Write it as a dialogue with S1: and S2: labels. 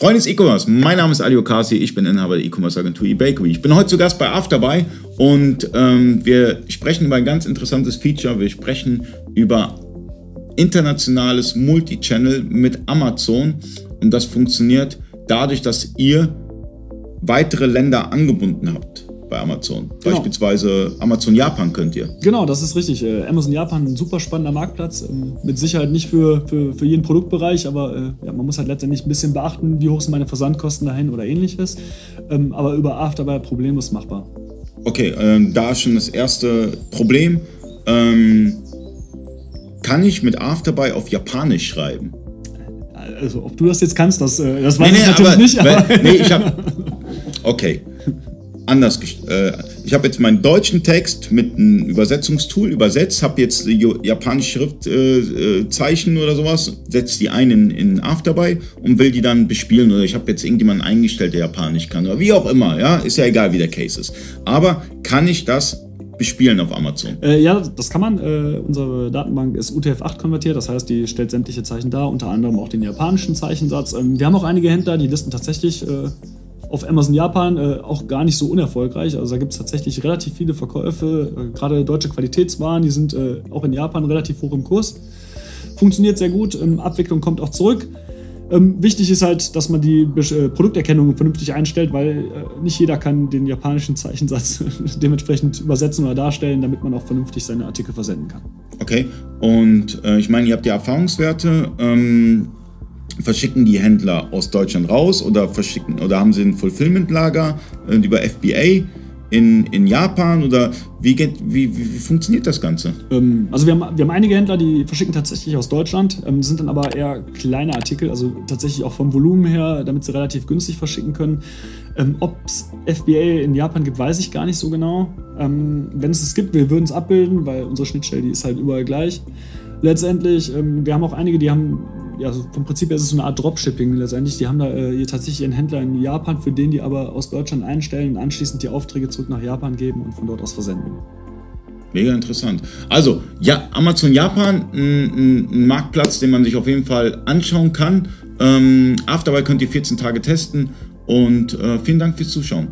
S1: Freunde des E-Commerce, mein Name ist Ali Okasi, ich bin Inhaber der E-Commerce Agentur eBakery. Ich bin heute zu Gast bei Afterbuy und ähm, wir sprechen über ein ganz interessantes Feature. Wir sprechen über internationales Multichannel mit Amazon und das funktioniert dadurch, dass ihr weitere Länder angebunden habt bei Amazon. Genau. Beispielsweise Amazon Japan könnt ihr.
S2: Genau, das ist richtig. Äh, Amazon Japan ein super spannender Marktplatz. Ähm, mit Sicherheit nicht für, für, für jeden Produktbereich, aber äh, ja, man muss halt letztendlich ein bisschen beachten, wie hoch sind meine Versandkosten dahin oder ähnliches. Ähm, aber über Afterbuy problemlos machbar.
S1: Okay, ähm, da ist schon das erste Problem. Ähm, kann ich mit Afterbuy auf Japanisch schreiben?
S2: Also, ob du das jetzt kannst, das, äh, das weiß nee, nee, ich natürlich aber, nicht. Aber
S1: nee, ich habe. Okay anders. Äh, ich habe jetzt meinen deutschen Text mit einem Übersetzungstool übersetzt, habe jetzt japanische Schriftzeichen äh, äh oder sowas, setze die ein in, in Afterby und will die dann bespielen. Oder ich habe jetzt irgendjemanden eingestellt, der Japanisch kann. Oder wie auch immer, ja, ist ja egal, wie der Case ist. Aber kann ich das bespielen auf Amazon?
S2: Äh, ja, das kann man. Äh, unsere Datenbank ist UTF-8 konvertiert, das heißt, die stellt sämtliche Zeichen dar, unter anderem auch den japanischen Zeichensatz. Ähm, wir haben auch einige Händler, die listen tatsächlich äh, auf Amazon Japan äh, auch gar nicht so unerfolgreich. Also da gibt es tatsächlich relativ viele Verkäufe, äh, gerade deutsche Qualitätswaren, die sind äh, auch in Japan relativ hoch im Kurs. Funktioniert sehr gut, ähm, Abwicklung kommt auch zurück. Ähm, wichtig ist halt, dass man die äh, Produkterkennung vernünftig einstellt, weil äh, nicht jeder kann den japanischen Zeichensatz dementsprechend übersetzen oder darstellen, damit man auch vernünftig seine Artikel versenden kann.
S1: Okay, und äh, ich meine, ihr habt die Erfahrungswerte. Ähm verschicken die Händler aus Deutschland raus oder verschicken oder haben sie ein Fulfillment-Lager äh, über FBA in, in Japan oder wie, geht, wie, wie, wie funktioniert das Ganze?
S2: Ähm, also wir haben, wir haben einige Händler, die verschicken tatsächlich aus Deutschland, ähm, sind dann aber eher kleine Artikel, also tatsächlich auch vom Volumen her, damit sie relativ günstig verschicken können. Ähm, Ob es FBA in Japan gibt, weiß ich gar nicht so genau. Ähm, Wenn es es gibt, wir würden es abbilden, weil unsere Schnittstelle, die ist halt überall gleich. Letztendlich, ähm, wir haben auch einige, die haben ja, also vom Prinzip her ist es so eine Art Dropshipping letztendlich. Die haben da äh, tatsächlich einen Händler in Japan, für den die aber aus Deutschland einstellen und anschließend die Aufträge zurück nach Japan geben und von dort aus versenden.
S1: Mega interessant. Also, ja, Amazon Japan, ein, ein, Marktplatz, den man sich auf jeden Fall anschauen kann. Ähm, Afterby könnt ihr 14 Tage testen und äh, vielen Dank fürs Zuschauen.